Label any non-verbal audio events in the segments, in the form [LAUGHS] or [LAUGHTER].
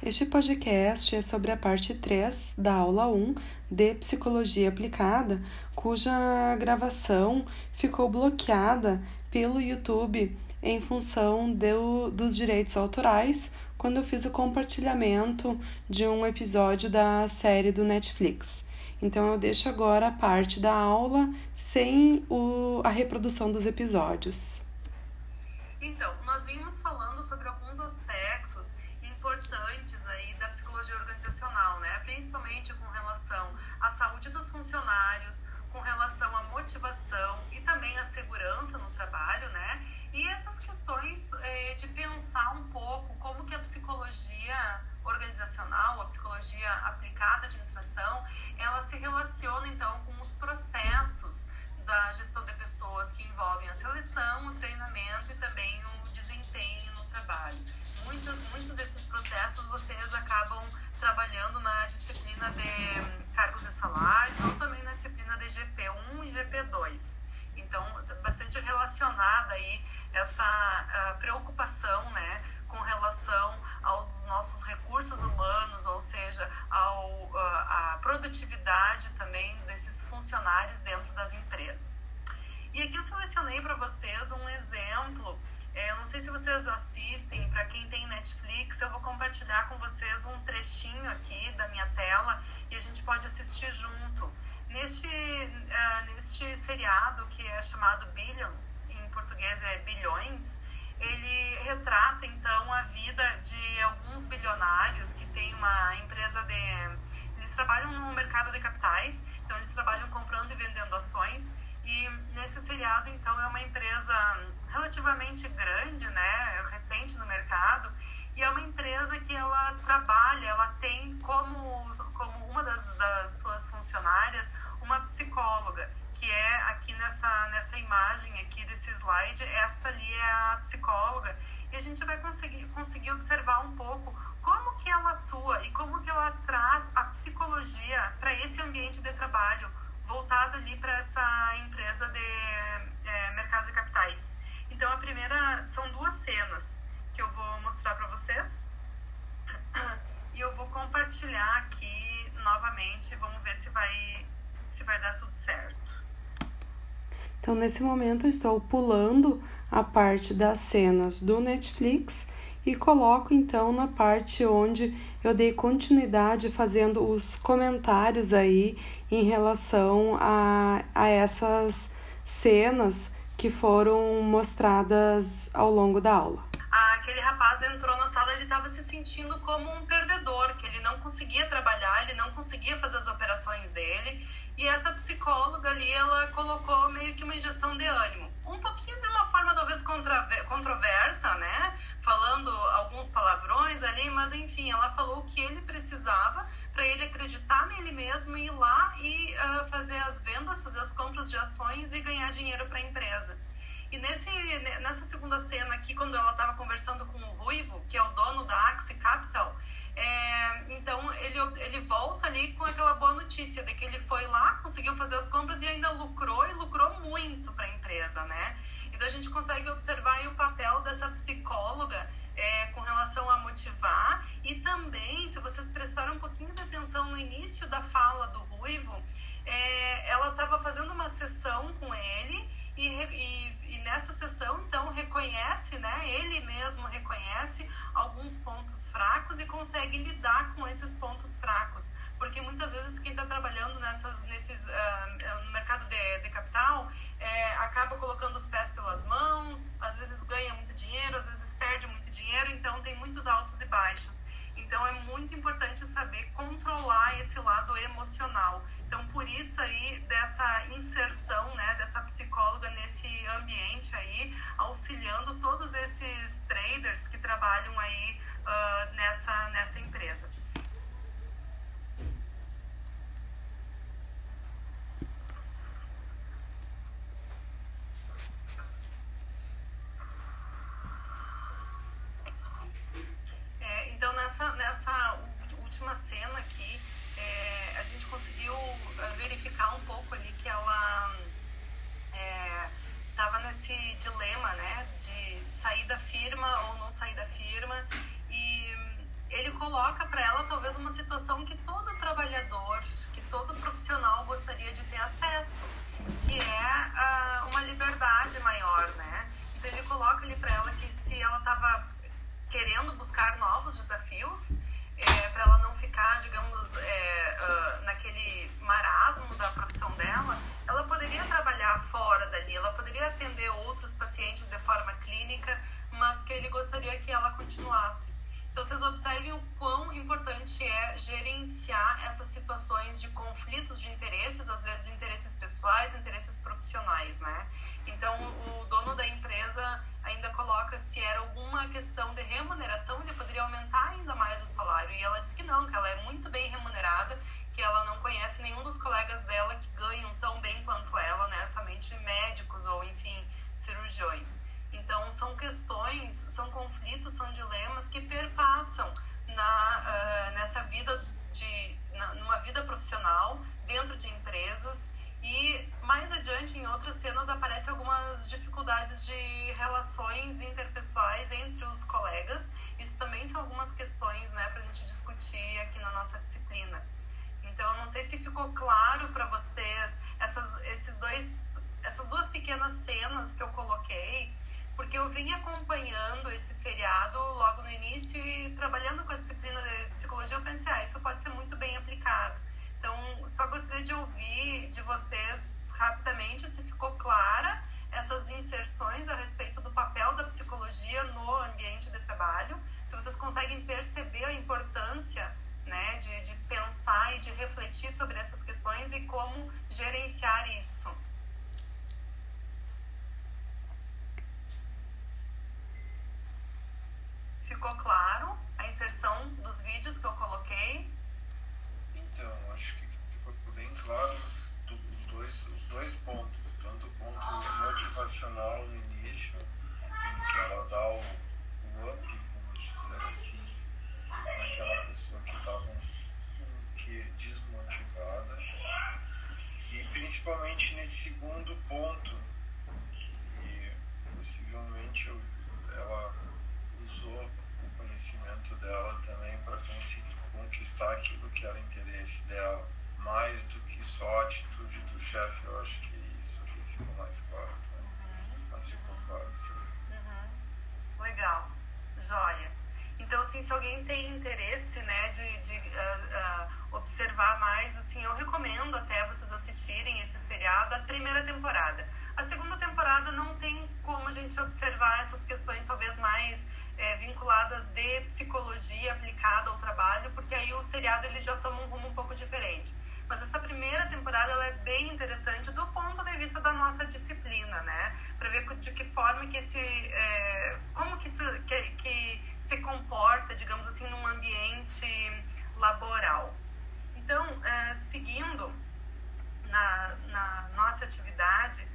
Este podcast é sobre a parte 3 da aula 1 de Psicologia Aplicada, cuja gravação ficou bloqueada pelo YouTube em função do, dos direitos autorais quando eu fiz o compartilhamento de um episódio da série do Netflix. Então eu deixo agora a parte da aula sem o, a reprodução dos episódios. Então, nós vimos falando sobre alguns aspectos importantes psicologia organizacional, né? Principalmente com relação à saúde dos funcionários, com relação à motivação e também à segurança no trabalho, né? E essas questões eh, de pensar um pouco como que a psicologia organizacional, a psicologia aplicada à administração, ela se relaciona então com os processos da gestão de pessoas que envolvem a seleção, o treinamento e também o desempenho no trabalho muitos, muitos desses processos vocês acabam trabalhando na disciplina de cargos e salários ou também na disciplina de GP1 e GP2. Então, bastante relacionada aí essa preocupação, né, com relação aos nossos recursos humanos, ou seja, ao, a produtividade também desses funcionários dentro das empresas. E aqui eu selecionei para vocês um exemplo é, eu não sei se vocês assistem, para quem tem Netflix, eu vou compartilhar com vocês um trechinho aqui da minha tela e a gente pode assistir junto. Neste, uh, neste seriado que é chamado Billions, em português é Bilhões, ele retrata então a vida de alguns bilionários que têm uma empresa de. Eles trabalham no mercado de capitais, então eles trabalham comprando e vendendo ações e nesse seriado, então, é uma empresa relativamente grande, né, recente no mercado, e é uma empresa que ela trabalha, ela tem como, das, suas funcionárias uma psicóloga, que é aqui nessa, nessa imagem aqui desse slide, esta ali é a psicóloga, e a gente vai conseguir, conseguir observar um pouco como que ela atua e como que ela traz a psicologia para esse ambiente de trabalho, voltado ali para essa empresa de é, mercado de capitais. Então, a primeira são duas cenas que eu vou mostrar para vocês e eu vou compartilhar aqui novamente. Vamos ver se vai se vai dar tudo certo. Então, nesse momento, eu estou pulando a parte das cenas do Netflix e coloco então na parte onde eu dei continuidade fazendo os comentários aí em relação a, a essas cenas que foram mostradas ao longo da aula. Aquele rapaz entrou na sala, ele estava se sentindo como um perdedor, que ele não conseguia trabalhar, ele não conseguia fazer as operações dele. E essa psicóloga ali, ela colocou meio que uma injeção de ânimo um pouquinho de uma forma talvez controversa, né? Falando alguns palavrões ali, mas enfim, ela falou o que ele precisava para ele acreditar nele mesmo e ir lá e uh, fazer as vendas, fazer as compras de ações e ganhar dinheiro para a empresa. E nesse, nessa segunda cena aqui, quando ela estava conversando com o Ruivo, que é o dono da Axie Capital, é, então ele, ele volta ali com aquela boa notícia de que ele foi lá, conseguiu fazer as compras e ainda lucrou e lucrou muito para a empresa, né? Então a gente consegue observar o papel dessa psicóloga é, com relação a motivar e também, se vocês prestaram um pouquinho de atenção no início da fala do Ruivo, é, ela estava fazendo uma sessão com ele e, e, e, nessa sessão, então, reconhece, né? Ele mesmo reconhece alguns pontos fracos e consegue lidar com esses pontos fracos. Porque muitas vezes quem está trabalhando nessas, nesses, uh, no mercado de, de capital é, acaba colocando os pés pelas mãos, às vezes ganha muito dinheiro, às vezes perde muito dinheiro, então tem muitos altos e baixos. Então é muito importante saber controlar esse lado emocional. Então por isso aí dessa inserção, né, dessa psicóloga nesse ambiente aí, auxiliando todos esses traders que trabalham aí uh, nessa nessa empresa. nessa, nessa última cena aqui, é, a gente conseguiu é, verificar um pouco ali que ela estava é, nesse dilema, né, de sair da firma ou não sair da firma. E ele, coloca para ela talvez uma situação que todo trabalhador, que todo profissional gostaria de ter acesso, que é uh, uma liberdade maior, né? Então ele coloca ali para ela que se ela estava querendo buscar novos desafios, é, para ela não ficar, digamos, é, uh, naquele marasmo da profissão dela, ela poderia trabalhar fora dali, ela poderia atender outros pacientes de forma clínica, mas que ele gostaria que ela continuasse. Então, vocês observem o quão importante é gerenciar essas situações de conflitos de interesses, às vezes interesses pessoais, interesses profissionais, né? Então, o dono da empresa ainda coloca se era alguma questão de remuneração, ele poderia aumentar ainda mais o salário. E ela disse que não, que ela é muito bem remunerada, que ela não conhece nenhum dos colegas dela que ganham tão bem quanto ela, né? Somente médicos ou, enfim, cirurgiões. Então, são questões, são conflitos, são dilemas que perpassam na, uh, nessa vida de, na, numa vida profissional, dentro de empresas e mais adiante, em outras cenas, aparecem algumas dificuldades de relações interpessoais entre os colegas. Isso também são algumas questões né, para a gente discutir aqui na nossa disciplina. Então, não sei se ficou claro para vocês essas, esses dois, essas duas pequenas cenas que eu coloquei, porque eu vim acompanhando esse seriado logo no início e trabalhando com a disciplina de psicologia, eu pensei, ah, isso pode ser muito bem aplicado. Então, só gostaria de ouvir de vocês rapidamente se ficou clara essas inserções a respeito do papel da psicologia no ambiente de trabalho, se vocês conseguem perceber a importância né, de, de pensar e de refletir sobre essas questões e como gerenciar isso. Ficou claro a inserção dos vídeos que eu coloquei? Então, acho que ficou bem claro os dois, os dois pontos, tanto o ponto motivacional no início, em que ela dá o, o up, vamos dizer assim, naquela pessoa que estava que desmotivada, e principalmente nesse segundo ponto, que possivelmente ela usou conhecimento dela também para conseguir conquistar aquilo que era interesse dela, mais do que só a atitude do chefe. Eu acho que isso aqui ficou mais claro. Tá? Uhum. Mas ficou claro, sim. Uhum. Legal, joia. Então, assim, se alguém tem interesse, né, de, de uh, uh, observar mais, assim, eu recomendo até vocês assistirem esse seriado, a primeira temporada. A segunda temporada não tem como a gente observar essas questões talvez mais é, vinculadas de psicologia aplicada ao trabalho, porque aí o seriado ele já toma um rumo um pouco diferente. Mas essa primeira temporada ela é bem interessante do ponto de vista da nossa disciplina, né? Para ver de que forma que esse, é, como que isso que, que se comporta, digamos assim, num ambiente laboral. Então, é, seguindo na, na nossa atividade,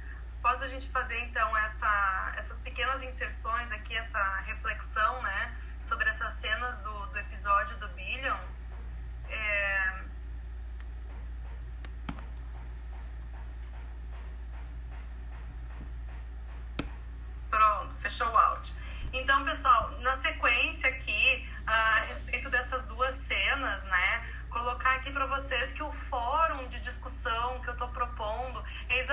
após a gente fazer então essa, essas pequenas inserções aqui, essa reflexão né, sobre essas cenas do, do episódio do Billions, é... pronto, fechou o áudio. Então, pessoal, na sequência aqui, a respeito dessas duas cenas, né? colocar aqui para vocês que o fórum de discussão que eu estou propondo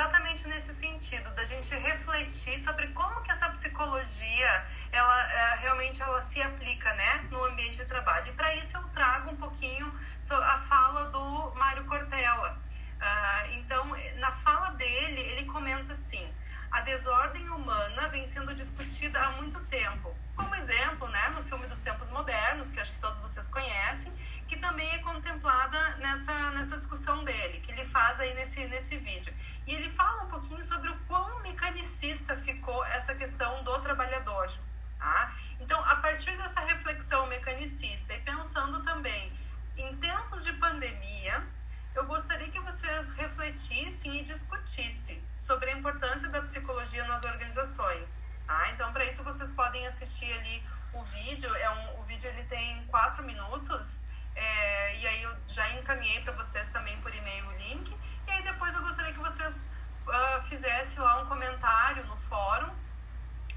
exatamente nesse sentido, da gente refletir sobre como que essa psicologia ela é, realmente ela se aplica, né, no ambiente de trabalho. E para isso eu trago um pouquinho a fala do Mário Cortella. Uh, então, na fala dele, ele comenta assim: a desordem humana vem sendo discutida há muito tempo como exemplo, né, no filme dos tempos modernos, que acho que todos vocês conhecem, que também é contemplada nessa, nessa discussão dele, que ele faz aí nesse, nesse vídeo. E ele fala um pouquinho sobre o quão mecanicista ficou essa questão do trabalhador. Tá? Então, a partir dessa reflexão mecanicista e pensando também em tempos de pandemia, eu gostaria que vocês refletissem e discutissem sobre a importância da psicologia nas organizações. Tá? Então, para isso, vocês podem assistir ali o vídeo. É um, o vídeo ele tem quatro minutos. É, e aí eu já encaminhei para vocês também por e-mail o link. E aí depois eu gostaria que vocês uh, fizessem lá um comentário no fórum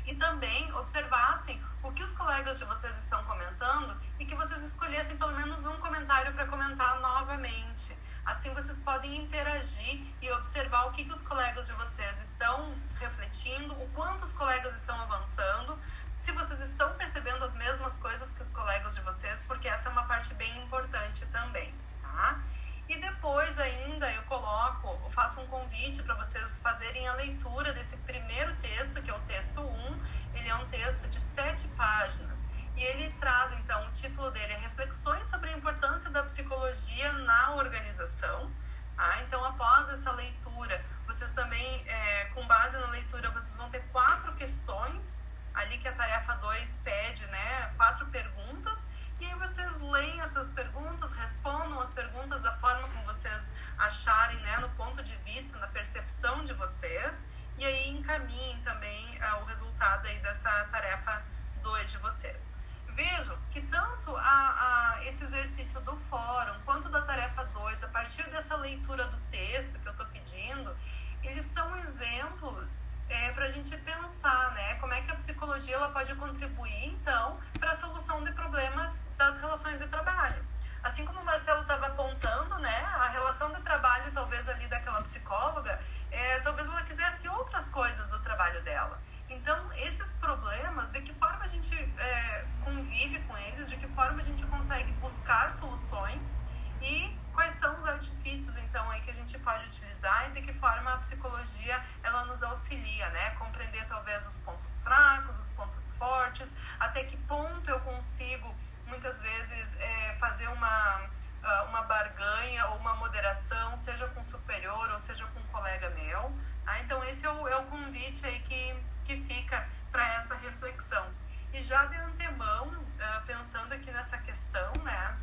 e também observassem o que os colegas de vocês estão comentando e que vocês escolhessem pelo menos um comentário para comentar novamente. Assim vocês podem interagir e observar o que, que os colegas de vocês estão refletindo, o quanto os colegas estão avançando, se vocês estão percebendo as mesmas coisas que os colegas de vocês, porque essa é uma parte bem importante também, tá? E depois ainda eu coloco, eu faço um convite para vocês fazerem a leitura desse primeiro texto, que é o texto 1. Ele é um texto de sete páginas. E ele traz, então, o título dele é Reflexões sobre a importância da psicologia na organização. Ah, então, após essa leitura, vocês também, é, com base na leitura, vocês vão ter quatro questões, ali que a tarefa 2 pede, né? Quatro perguntas. E aí vocês leem essas perguntas, respondam as perguntas da forma como vocês acharem, né? No ponto de vista, na percepção de vocês. E aí encaminhem também ah, o resultado aí dessa tarefa 2 de vocês. Vejam que tanto a, a, esse exercício do fórum quanto da tarefa 2, a partir dessa leitura do texto que eu estou pedindo, eles são exemplos é, para a gente pensar né, como é que a psicologia ela pode contribuir, então, para a solução de problemas das relações de trabalho. Assim como o Marcelo estava apontando, né, a relação de trabalho, talvez ali daquela psicóloga, é, talvez ela quisesse outras coisas do trabalho dela. Então, esses problemas, de que forma a gente é, convive com eles, de que forma a gente consegue buscar soluções e quais são os artifícios, então, aí que a gente pode utilizar e de que forma a psicologia, ela nos auxilia, né? Compreender, talvez, os pontos fracos, os pontos fortes, até que ponto eu consigo, muitas vezes, é, fazer uma ah, uma barganha ou uma moderação, seja com superior ou seja com um colega meu. Ah, então, esse é o, é o convite aí que, que fica para essa reflexão. E já de antemão, uh, pensando aqui nessa questão, né,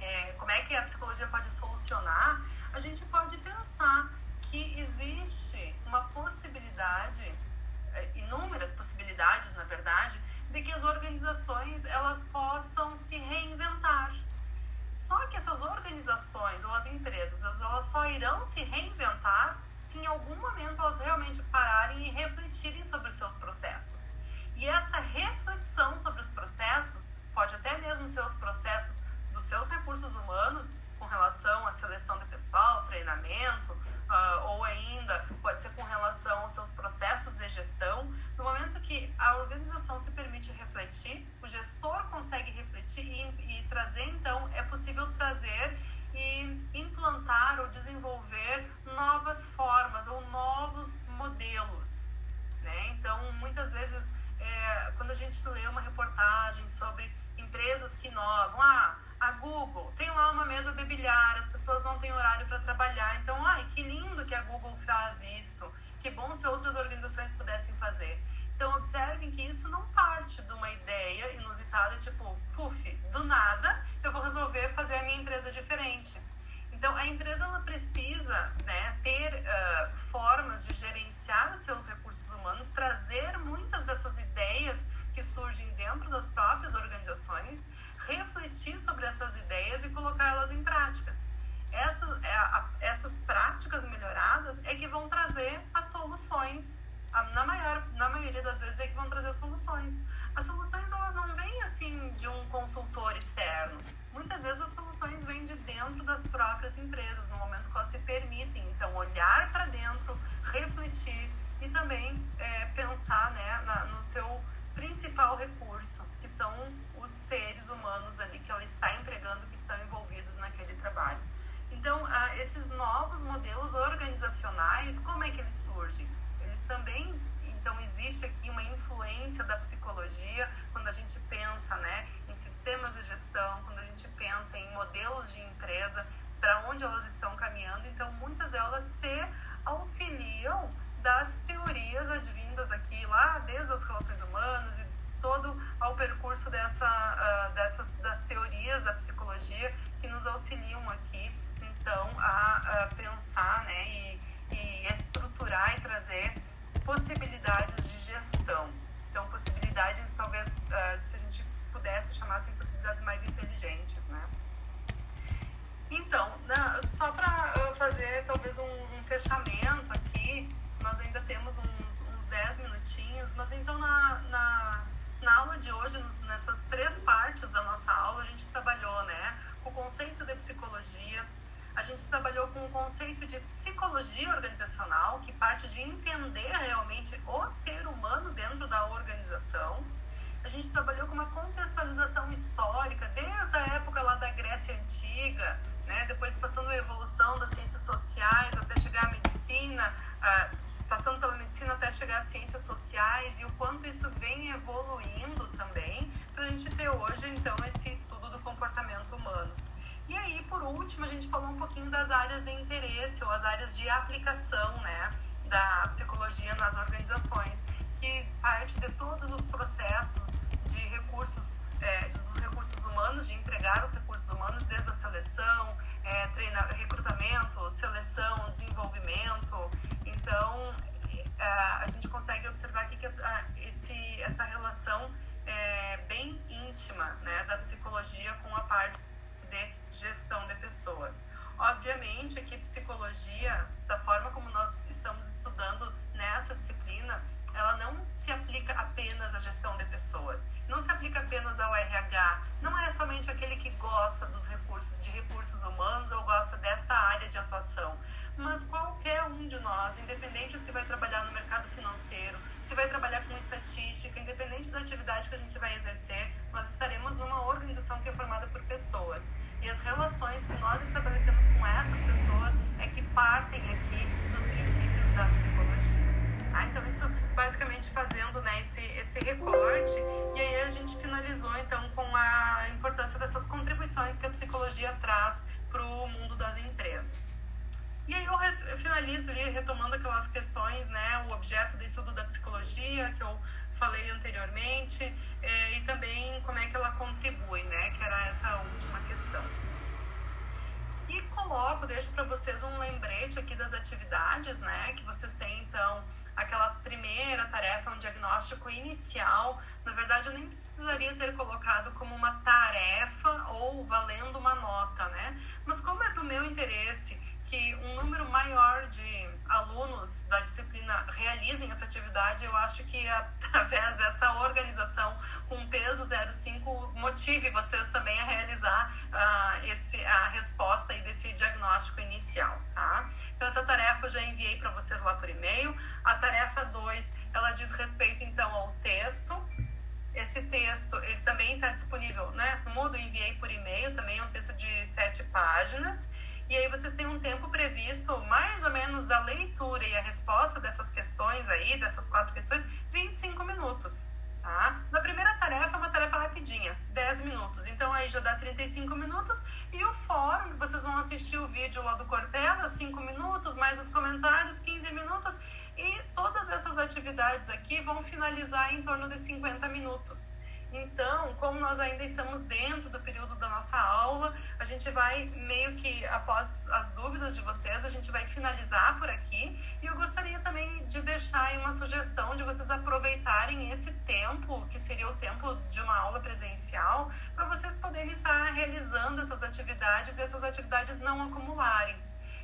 é, como é que a psicologia pode solucionar, a gente pode pensar que existe uma possibilidade, é, inúmeras possibilidades, na verdade, de que as organizações elas possam se reinventar. Só que essas organizações ou as empresas, elas só irão se reinventar se em algum momento elas realmente pararem e refletirem sobre os seus processos. E essa reflexão sobre os processos, pode até mesmo ser os processos dos seus recursos humanos, com relação à seleção de pessoal, treinamento, uh, ou ainda pode ser com relação aos seus processos de gestão. No momento que a organização se permite refletir, o gestor consegue refletir e, e trazer, então, é possível trazer e implantar ou desenvolver novas formas ou novos modelos. Né? Então, muitas vezes, é, quando a gente lê uma reportagem sobre empresas que inovam, ah, a Google tem lá uma mesa de bilhar, as pessoas não têm horário para trabalhar, então, ai, que lindo que a Google faz isso, que bom se outras organizações pudessem fazer. Então, observem que isso não parte de uma ideia inusitada, tipo, puf, do nada eu vou resolver fazer a minha empresa diferente. Então, a empresa ela precisa né, ter uh, formas de gerenciar os seus recursos humanos, trazer muitas dessas ideias que surgem dentro das próprias organizações, refletir sobre essas ideias e colocá-las em práticas. Essas, é, essas práticas melhoradas é que vão trazer as soluções das vezes é que vão trazer soluções. As soluções elas não vêm assim de um consultor externo. Muitas vezes as soluções vêm de dentro das próprias empresas, no momento que elas se permitem. Então, olhar para dentro, refletir e também é, pensar né, na, no seu principal recurso, que são os seres humanos ali que ela está empregando, que estão envolvidos naquele trabalho. Então, esses novos modelos organizacionais, como é que eles surgem? eles também então existe aqui uma influência da psicologia quando a gente pensa, né, em sistemas de gestão, quando a gente pensa em modelos de empresa, para onde elas estão caminhando. Então muitas delas se auxiliam das teorias advindas aqui lá desde as relações humanas e todo ao percurso dessa uh, dessas das teorias da psicologia que nos auxiliam aqui então a, a pensar, né, e e estruturar e trazer possibilidades de gestão. Então, possibilidades, talvez, uh, se a gente pudesse chamar assim, possibilidades mais inteligentes, né? Então, na, só para fazer talvez um, um, fechamento aqui, nós ainda temos uns, uns 10 minutinhos, mas então na, na, na aula de hoje, nos, nessas três partes da nossa aula, a gente trabalhou psicologia. A gente trabalhou com o conceito de psicologia organizacional, que parte de entender realmente o ser humano dentro da organização. A gente trabalhou com uma contextualização histórica, desde a época lá da Grécia Antiga, né? depois passando a evolução das ciências sociais até chegar à medicina, passando pela medicina até chegar às ciências sociais e o quanto isso vem evoluindo também para a gente ter hoje então esse estudo do comportamento humano. E aí, por último, a gente falou um pouquinho das áreas de interesse ou as áreas de aplicação, né, da psicologia nas organizações, que parte de todos os processos de recursos, é, dos recursos humanos, de empregar os recursos humanos desde a seleção, é, recrutamento, seleção, desenvolvimento. Então, é, a gente consegue observar aqui que esse, essa relação é bem íntima né, da psicologia com a parte de gestão de pessoas. Obviamente que psicologia, da forma como nós estamos estudando nessa disciplina, ela não se aplica apenas à gestão de pessoas, não se aplica apenas ao RH, não é somente aquele que gosta dos recursos de recursos humanos ou gosta desta área de atuação, mas qualquer um de nós, independente se vai trabalhar no mercado financeiro, se vai trabalhar com estatística, independente da atividade que a gente vai exercer, nós estaremos numa organização que é formada por pessoas. E as relações que nós estabelecemos com essas pessoas é que partem aqui dos princípios da psicologia. Ah, então isso basicamente fazendo né, esse, esse recorte e aí a gente finalizou então com a importância dessas contribuições que a psicologia traz para o mundo das empresas. E aí eu, eu finalizo ali retomando aquelas questões, né, o objeto do estudo da psicologia que eu falei anteriormente eh, e também como é que ela contribui, né, que era essa última questão. E coloco, deixo para vocês um lembrete aqui das atividades, né, que vocês têm então aquela primeira tarefa, um diagnóstico inicial. Na verdade, eu nem precisaria ter colocado como uma tarefa ou valendo uma nota, né? Mas como é do meu interesse que um número maior de alunos da disciplina realizem essa atividade, eu acho que [LAUGHS] através dessa organização com peso 05 motive vocês também a realizar uh, esse, a resposta aí desse diagnóstico inicial, tá? Então essa tarefa eu já enviei para vocês lá por e-mail. A tarefa 2, ela diz respeito então ao texto. Esse texto, ele também está disponível, né? No Moodle enviei por e-mail, também é um texto de sete páginas. E aí vocês têm um tempo previsto, mais ou menos, da leitura e a resposta dessas questões aí, dessas quatro questões, 25 minutos. Tá? Na primeira tarefa, é uma tarefa rapidinha, 10 minutos. Então aí já dá 35 minutos. E o fórum, vocês vão assistir o vídeo lá do Cortella, 5 minutos, mais os comentários, 15 minutos. E todas essas atividades aqui vão finalizar em torno de 50 minutos. Então, como nós ainda estamos dentro do período da nossa aula, a gente vai meio que após as dúvidas de vocês, a gente vai finalizar por aqui. E eu gostaria também de deixar aí uma sugestão de vocês aproveitarem esse tempo, que seria o tempo de uma aula presencial, para vocês poderem estar realizando essas atividades e essas atividades não acumularem.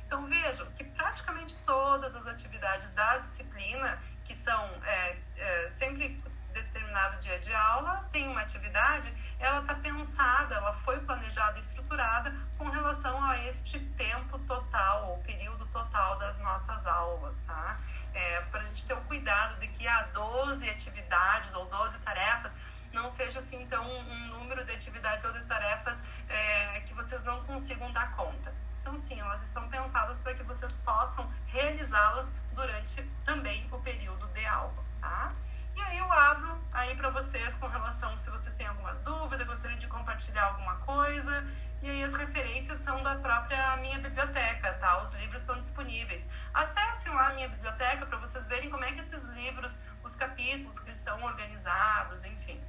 Então vejam que praticamente todas as atividades da disciplina, que são é, é, sempre determinado dia de aula, tem uma atividade, ela está pensada, ela foi planejada e estruturada com relação a este tempo total, ou período total das nossas aulas, tá? É, Para a gente ter o cuidado de que há 12 atividades ou 12 tarefas não seja assim então um número de atividades ou de tarefas é, que vocês não consigam dar conta. Então, sim, elas estão pensadas para que vocês possam realizá-las durante também o período de aula, tá? E aí eu abro aí para vocês com relação se vocês têm alguma dúvida, gostariam de compartilhar alguma coisa. E aí as referências são da própria minha biblioteca, tá? Os livros estão disponíveis. Acessem lá a minha biblioteca para vocês verem como é que esses livros, os capítulos que estão organizados, enfim.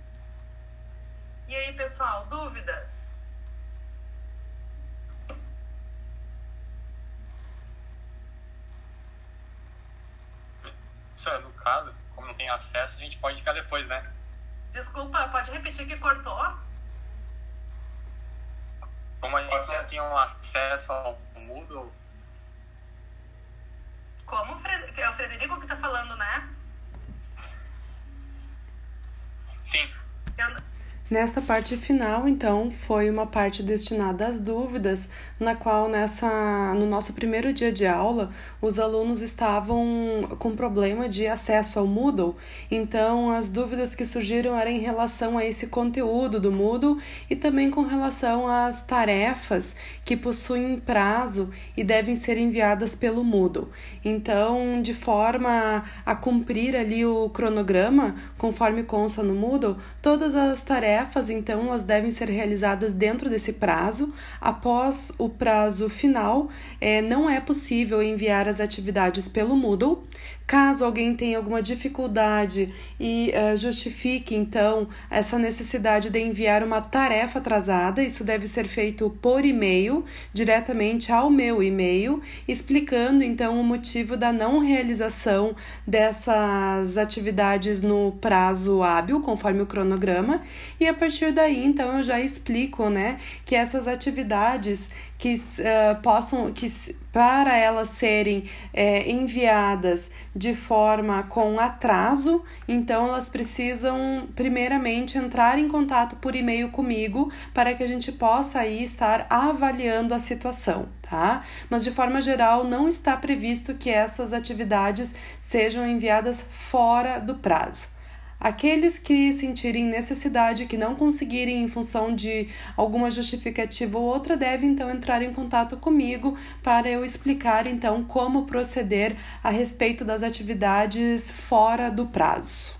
E aí, pessoal, dúvidas? Isso é no caso, não tem acesso, a gente pode ficar depois, né? Desculpa, pode repetir que cortou? Como a gente não tem um acesso ao Moodle. Como? É o Frederico que tá falando, né? Sim. Eu, Nesta parte final, então, foi uma parte destinada às dúvidas, na qual nessa no nosso primeiro dia de aula, os alunos estavam com problema de acesso ao Moodle. Então, as dúvidas que surgiram eram em relação a esse conteúdo do Moodle e também com relação às tarefas que possuem prazo e devem ser enviadas pelo Moodle. Então, de forma a cumprir ali o cronograma, conforme consta no Moodle, todas as tarefas tarefas, então, elas devem ser realizadas dentro desse prazo. Após o prazo final, é, não é possível enviar as atividades pelo Moodle. Caso alguém tenha alguma dificuldade e uh, justifique, então, essa necessidade de enviar uma tarefa atrasada, isso deve ser feito por e-mail, diretamente ao meu e-mail, explicando, então, o motivo da não realização dessas atividades no prazo hábil, conforme o cronograma, e a partir daí, então, eu já explico, né, que essas atividades que uh, possam, que para elas serem é, enviadas de forma com atraso, então elas precisam primeiramente entrar em contato por e-mail comigo para que a gente possa aí estar avaliando a situação, tá? Mas de forma geral não está previsto que essas atividades sejam enviadas fora do prazo. Aqueles que sentirem necessidade, que não conseguirem em função de alguma justificativa ou outra, devem então entrar em contato comigo para eu explicar então como proceder a respeito das atividades fora do prazo.